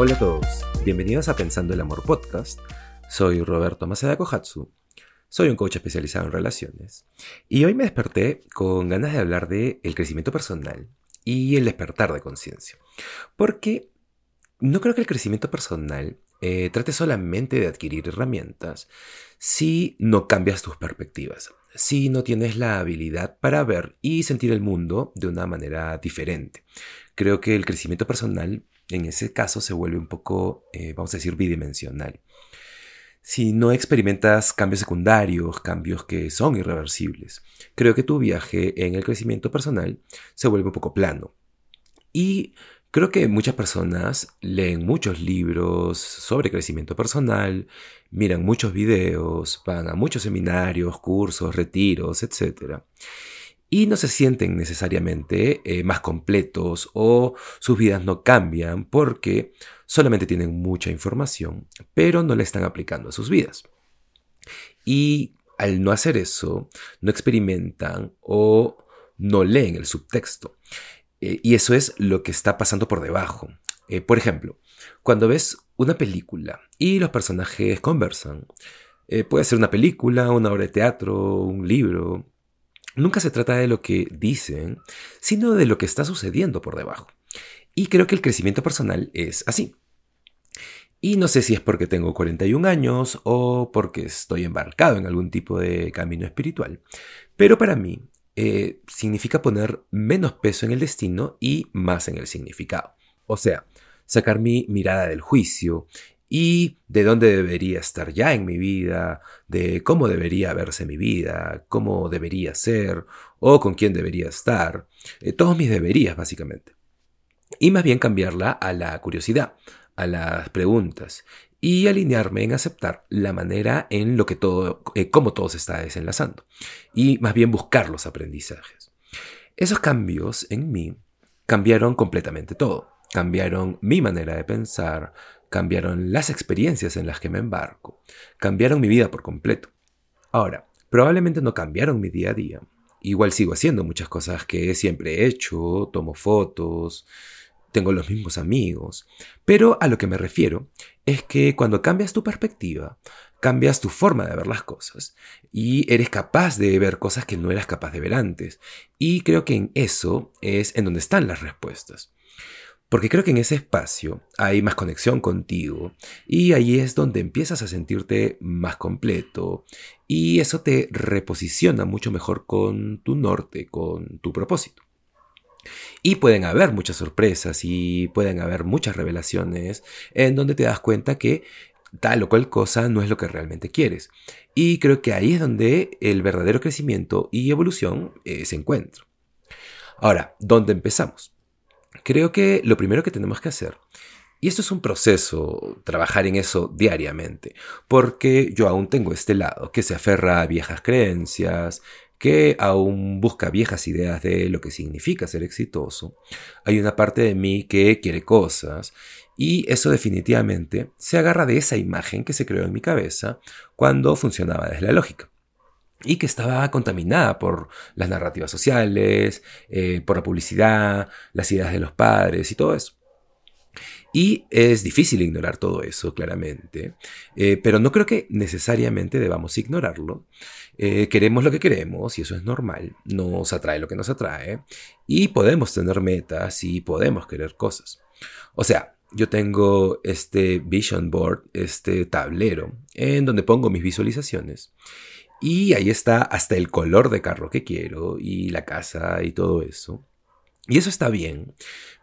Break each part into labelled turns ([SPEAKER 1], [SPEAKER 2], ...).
[SPEAKER 1] Hola a todos, bienvenidos a Pensando el Amor Podcast. Soy Roberto Masada Kohatsu, soy un coach especializado en relaciones y hoy me desperté con ganas de hablar de el crecimiento personal y el despertar de conciencia. Porque no creo que el crecimiento personal eh, trate solamente de adquirir herramientas si no cambias tus perspectivas, si no tienes la habilidad para ver y sentir el mundo de una manera diferente. Creo que el crecimiento personal en ese caso se vuelve un poco, eh, vamos a decir, bidimensional. Si no experimentas cambios secundarios, cambios que son irreversibles, creo que tu viaje en el crecimiento personal se vuelve un poco plano. Y Creo que muchas personas leen muchos libros sobre crecimiento personal, miran muchos videos, van a muchos seminarios, cursos, retiros, etc. Y no se sienten necesariamente eh, más completos o sus vidas no cambian porque solamente tienen mucha información, pero no la están aplicando a sus vidas. Y al no hacer eso, no experimentan o no leen el subtexto. Eh, y eso es lo que está pasando por debajo. Eh, por ejemplo, cuando ves una película y los personajes conversan, puede ser una película, una obra de teatro, un libro, nunca se trata de lo que dicen, sino de lo que está sucediendo por debajo. Y creo que el crecimiento personal es así. Y no sé si es porque tengo 41 años o porque estoy embarcado en algún tipo de camino espiritual, pero para mí eh, significa poner menos peso en el destino y más en el significado. O sea, sacar mi mirada del juicio y de dónde debería estar ya en mi vida, de cómo debería verse mi vida, cómo debería ser o con quién debería estar, eh, todos mis deberías básicamente. Y más bien cambiarla a la curiosidad, a las preguntas y alinearme en aceptar la manera en lo que todo, eh, cómo todo se está desenlazando y más bien buscar los aprendizajes. Esos cambios en mí cambiaron completamente todo. Cambiaron mi manera de pensar, cambiaron las experiencias en las que me embarco, cambiaron mi vida por completo. Ahora, probablemente no cambiaron mi día a día. Igual sigo haciendo muchas cosas que siempre he hecho, tomo fotos, tengo los mismos amigos, pero a lo que me refiero es que cuando cambias tu perspectiva, cambias tu forma de ver las cosas y eres capaz de ver cosas que no eras capaz de ver antes. Y creo que en eso es en donde están las respuestas. Porque creo que en ese espacio hay más conexión contigo y ahí es donde empiezas a sentirte más completo y eso te reposiciona mucho mejor con tu norte, con tu propósito. Y pueden haber muchas sorpresas y pueden haber muchas revelaciones en donde te das cuenta que tal o cual cosa no es lo que realmente quieres. Y creo que ahí es donde el verdadero crecimiento y evolución eh, se encuentra. Ahora, ¿dónde empezamos? Creo que lo primero que tenemos que hacer, y esto es un proceso, trabajar en eso diariamente, porque yo aún tengo este lado que se aferra a viejas creencias, que aún busca viejas ideas de lo que significa ser exitoso. Hay una parte de mí que quiere cosas y eso definitivamente se agarra de esa imagen que se creó en mi cabeza cuando funcionaba desde la lógica y que estaba contaminada por las narrativas sociales, eh, por la publicidad, las ideas de los padres y todo eso. Y es difícil ignorar todo eso, claramente, eh, pero no creo que necesariamente debamos ignorarlo. Eh, queremos lo que queremos y eso es normal, nos atrae lo que nos atrae y podemos tener metas y podemos querer cosas. O sea, yo tengo este vision board, este tablero, en donde pongo mis visualizaciones. Y ahí está hasta el color de carro que quiero y la casa y todo eso. Y eso está bien,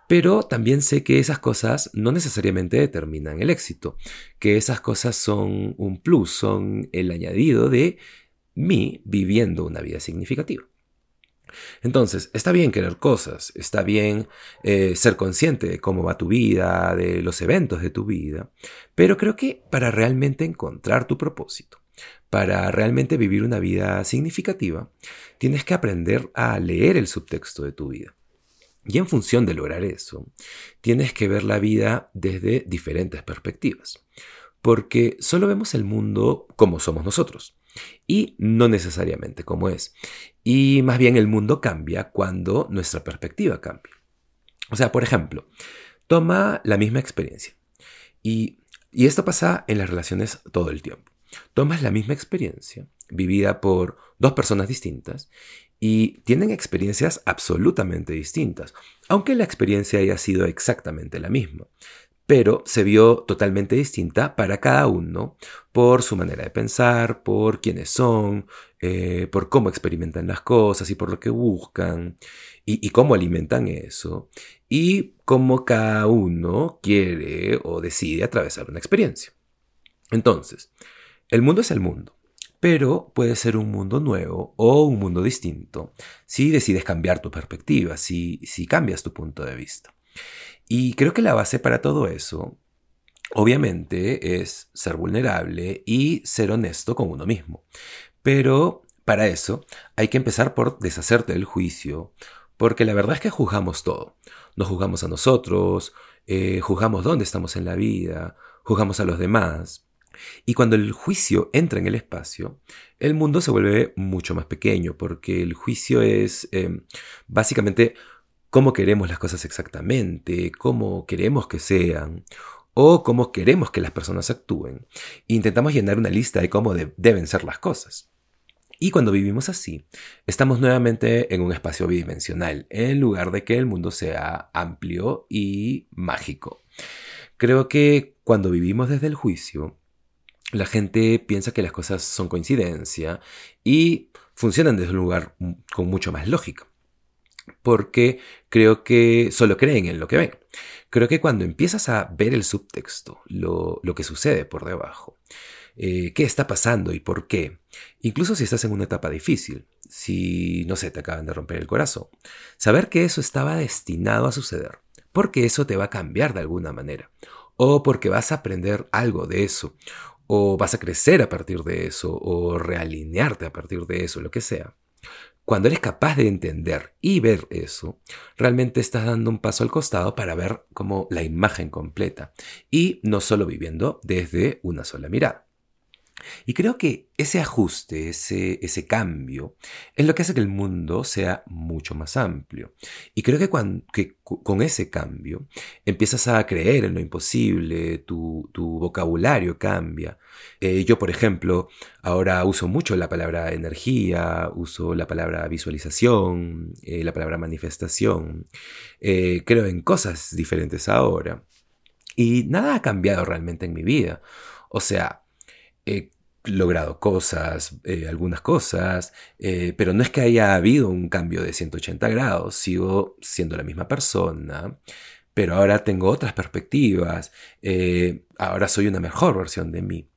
[SPEAKER 1] pero también sé que esas cosas no necesariamente determinan el éxito, que esas cosas son un plus, son el añadido de mí viviendo una vida significativa. Entonces, está bien querer cosas, está bien eh, ser consciente de cómo va tu vida, de los eventos de tu vida, pero creo que para realmente encontrar tu propósito, para realmente vivir una vida significativa, tienes que aprender a leer el subtexto de tu vida. Y en función de lograr eso, tienes que ver la vida desde diferentes perspectivas, porque solo vemos el mundo como somos nosotros, y no necesariamente como es. Y más bien el mundo cambia cuando nuestra perspectiva cambia. O sea, por ejemplo, toma la misma experiencia. Y, y esto pasa en las relaciones todo el tiempo. Tomas la misma experiencia, vivida por dos personas distintas, y tienen experiencias absolutamente distintas, aunque la experiencia haya sido exactamente la misma pero se vio totalmente distinta para cada uno por su manera de pensar, por quiénes son, eh, por cómo experimentan las cosas y por lo que buscan y, cómo alimentan eso y cómo cada uno quiere o decide atravesar una experiencia. Entonces, el mundo es el mundo, pero puede ser un mundo nuevo o un mundo distinto si decides cambiar tu perspectiva, si cambias tu punto de vista. Y creo que la base para todo eso, obviamente, es ser vulnerable y ser honesto con uno mismo. Pero para eso hay que empezar por deshacerte del juicio, porque la verdad es que juzgamos todo. Nos juzgamos a nosotros, eh, juzgamos dónde estamos en la vida, juzgamos a los demás. Y cuando el juicio entra en el espacio, el mundo se vuelve mucho más pequeño, porque el juicio es eh, básicamente cómo queremos las cosas exactamente, cómo queremos que sean o cómo queremos que las personas actúen. Intentamos llenar una lista de cómo deben ser las cosas. Y cuando vivimos así, estamos nuevamente en un espacio bidimensional, en lugar de que el mundo sea amplio y mágico. Creo que cuando vivimos desde el juicio, la gente piensa que las cosas son coincidencia y funcionan desde un lugar con mucho más lógica porque creo que solo creen en lo que ven. Creo que cuando empiezas a ver el subtexto, lo, que sucede por debajo, eh, qué está pasando y por qué, incluso si estás en una etapa difícil, si, no sé, te acaban de romper el corazón, saber que eso estaba destinado a suceder, porque eso te va a cambiar de alguna manera, o porque vas a aprender algo de eso, o vas a crecer a partir de eso, o realinearte a partir de eso, lo que sea. Cuando eres capaz de entender y ver eso, realmente estás dando un paso al costado para ver como la imagen completa y no solo viviendo desde una sola mirada. Y creo que ese ajuste, ese, ese cambio, es lo que hace que el mundo sea mucho más amplio. Y creo que, con ese cambio empiezas a creer en lo imposible, tu, vocabulario cambia. Eh, yo, por ejemplo, ahora uso mucho la palabra energía, uso la palabra visualización, eh, la palabra manifestación. Eh, creo en cosas diferentes ahora. Y nada ha cambiado realmente en mi vida. O sea, logrado cosas, eh, algunas cosas, eh, pero no es que haya habido un cambio de 180 grados, sigo siendo la misma persona, pero ahora tengo otras perspectivas, eh, ahora soy una mejor versión de mí.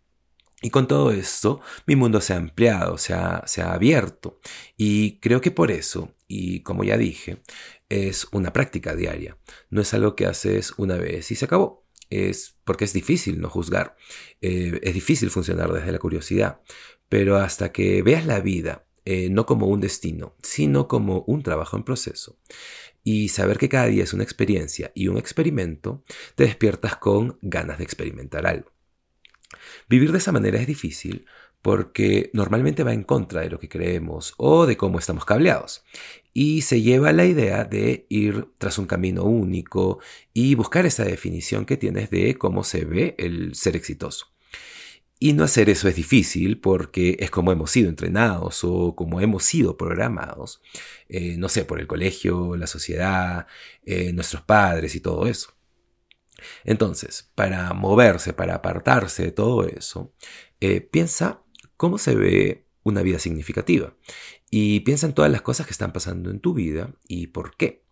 [SPEAKER 1] Y con todo esto, mi mundo se ha ampliado, se ha, se ha abierto. Y creo que por eso, y como ya dije, es una práctica diaria. No es algo que haces una vez y se acabó es porque es difícil no juzgar, eh, es difícil funcionar desde la curiosidad, pero hasta que veas la vida eh, no como un destino, sino como un trabajo en proceso, y saber que cada día es una experiencia y un experimento, te despiertas con ganas de experimentar algo. Vivir de esa manera es difícil porque normalmente va en contra de lo que creemos o de cómo estamos cableados. Y se lleva la idea de ir tras un camino único y buscar esa definición que tienes de cómo se ve el ser exitoso. Y no hacer eso es difícil porque es como hemos sido entrenados o como hemos sido programados, eh, no sé, por el colegio, la sociedad, eh, nuestros padres y todo eso. Entonces, para moverse, para apartarse de todo eso, eh, piensa cómo se ve una vida significativa. Y piensa en todas las cosas que están pasando en tu vida y por qué.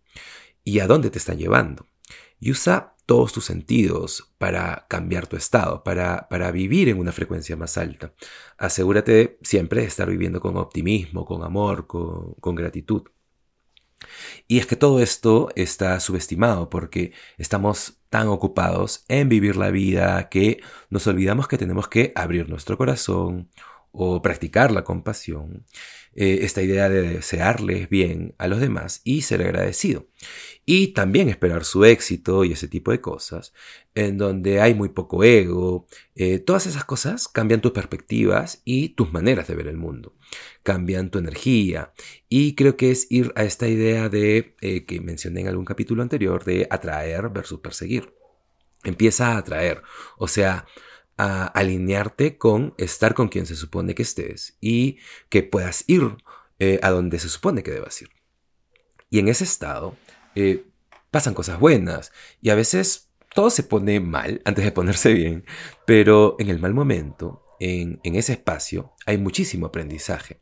[SPEAKER 1] Y a dónde te están llevando. Y usa todos tus sentidos para cambiar tu estado, para, para vivir en una frecuencia más alta. Asegúrate siempre de estar viviendo con optimismo, con amor, con, con gratitud. Y es que todo esto está subestimado porque estamos tan ocupados en vivir la vida que nos olvidamos que tenemos que abrir nuestro corazón, o practicar la compasión, eh, esta idea de desearles bien a los demás y ser agradecido. Y también esperar su éxito y ese tipo de cosas, en donde hay muy poco ego. Eh, todas esas cosas cambian tus perspectivas y tus maneras de ver el mundo. Cambian tu energía. Y creo que es ir a esta idea de, eh, que mencioné en algún capítulo anterior, de atraer versus perseguir. empieza a atraer. O sea, a alinearte con estar con quien se supone que estés y que puedas ir eh, a donde se supone que debas ir. Y en ese estado eh, pasan cosas buenas y a veces todo se pone mal antes de ponerse bien, pero en el mal momento, en, ese espacio, hay muchísimo aprendizaje.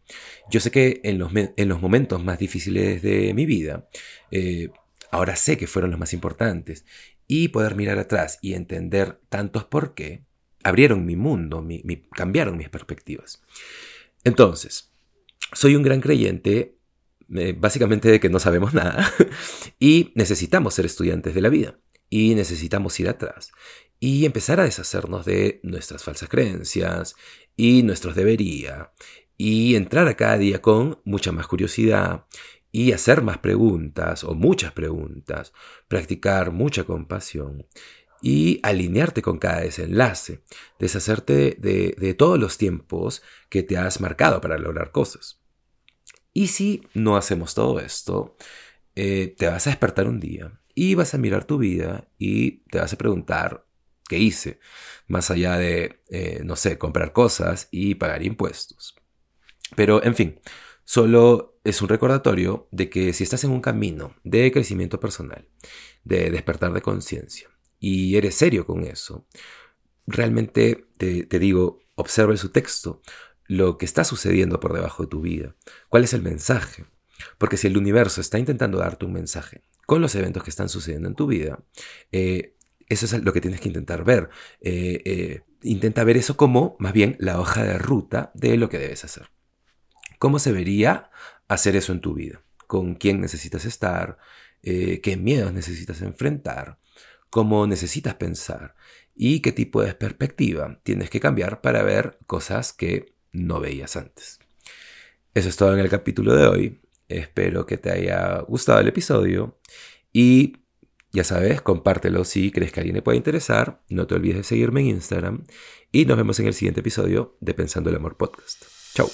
[SPEAKER 1] Yo sé que en los, en los momentos más difíciles de mi vida, eh, ahora sé que fueron los más importantes y poder mirar atrás y entender tantos por qué, abrieron mi mundo, cambiaron mis perspectivas. Entonces, soy un gran creyente eh, básicamente de que no sabemos nada y necesitamos ser estudiantes de la vida y necesitamos ir atrás y empezar a deshacernos de nuestras falsas creencias y nuestros debería y entrar a cada día con mucha más curiosidad y hacer más preguntas o muchas preguntas, practicar mucha compasión y alinearte con cada desenlace, deshacerte de, todos los tiempos que te has marcado para lograr cosas. Y si no hacemos todo esto, eh, te vas a despertar un día y vas a mirar tu vida y te vas a preguntar qué hice, más allá de, eh, no sé, comprar cosas y pagar impuestos. Pero, en fin, solo es un recordatorio de que si estás en un camino de crecimiento personal, de despertar de conciencia, y eres serio con eso, realmente te, digo, observa su texto, lo que está sucediendo por debajo de tu vida, cuál es el mensaje. Porque si el universo está intentando darte un mensaje con los eventos que están sucediendo en tu vida, eh, eso es lo que tienes que intentar ver. Eh, eh, intenta ver eso como más bien la hoja de ruta de lo que debes hacer. ¿Cómo se vería hacer eso en tu vida? ¿Con quién necesitas estar? ¿Qué miedos necesitas enfrentar? Cómo necesitas pensar y qué tipo de perspectiva tienes que cambiar para ver cosas que no veías antes. Eso es todo en el capítulo de hoy. Espero que te haya gustado el episodio y ya sabes, compártelo si crees que alguien le puede interesar. No te olvides de seguirme en Instagram y nos vemos en el siguiente episodio de Pensando el Amor Podcast. Chao.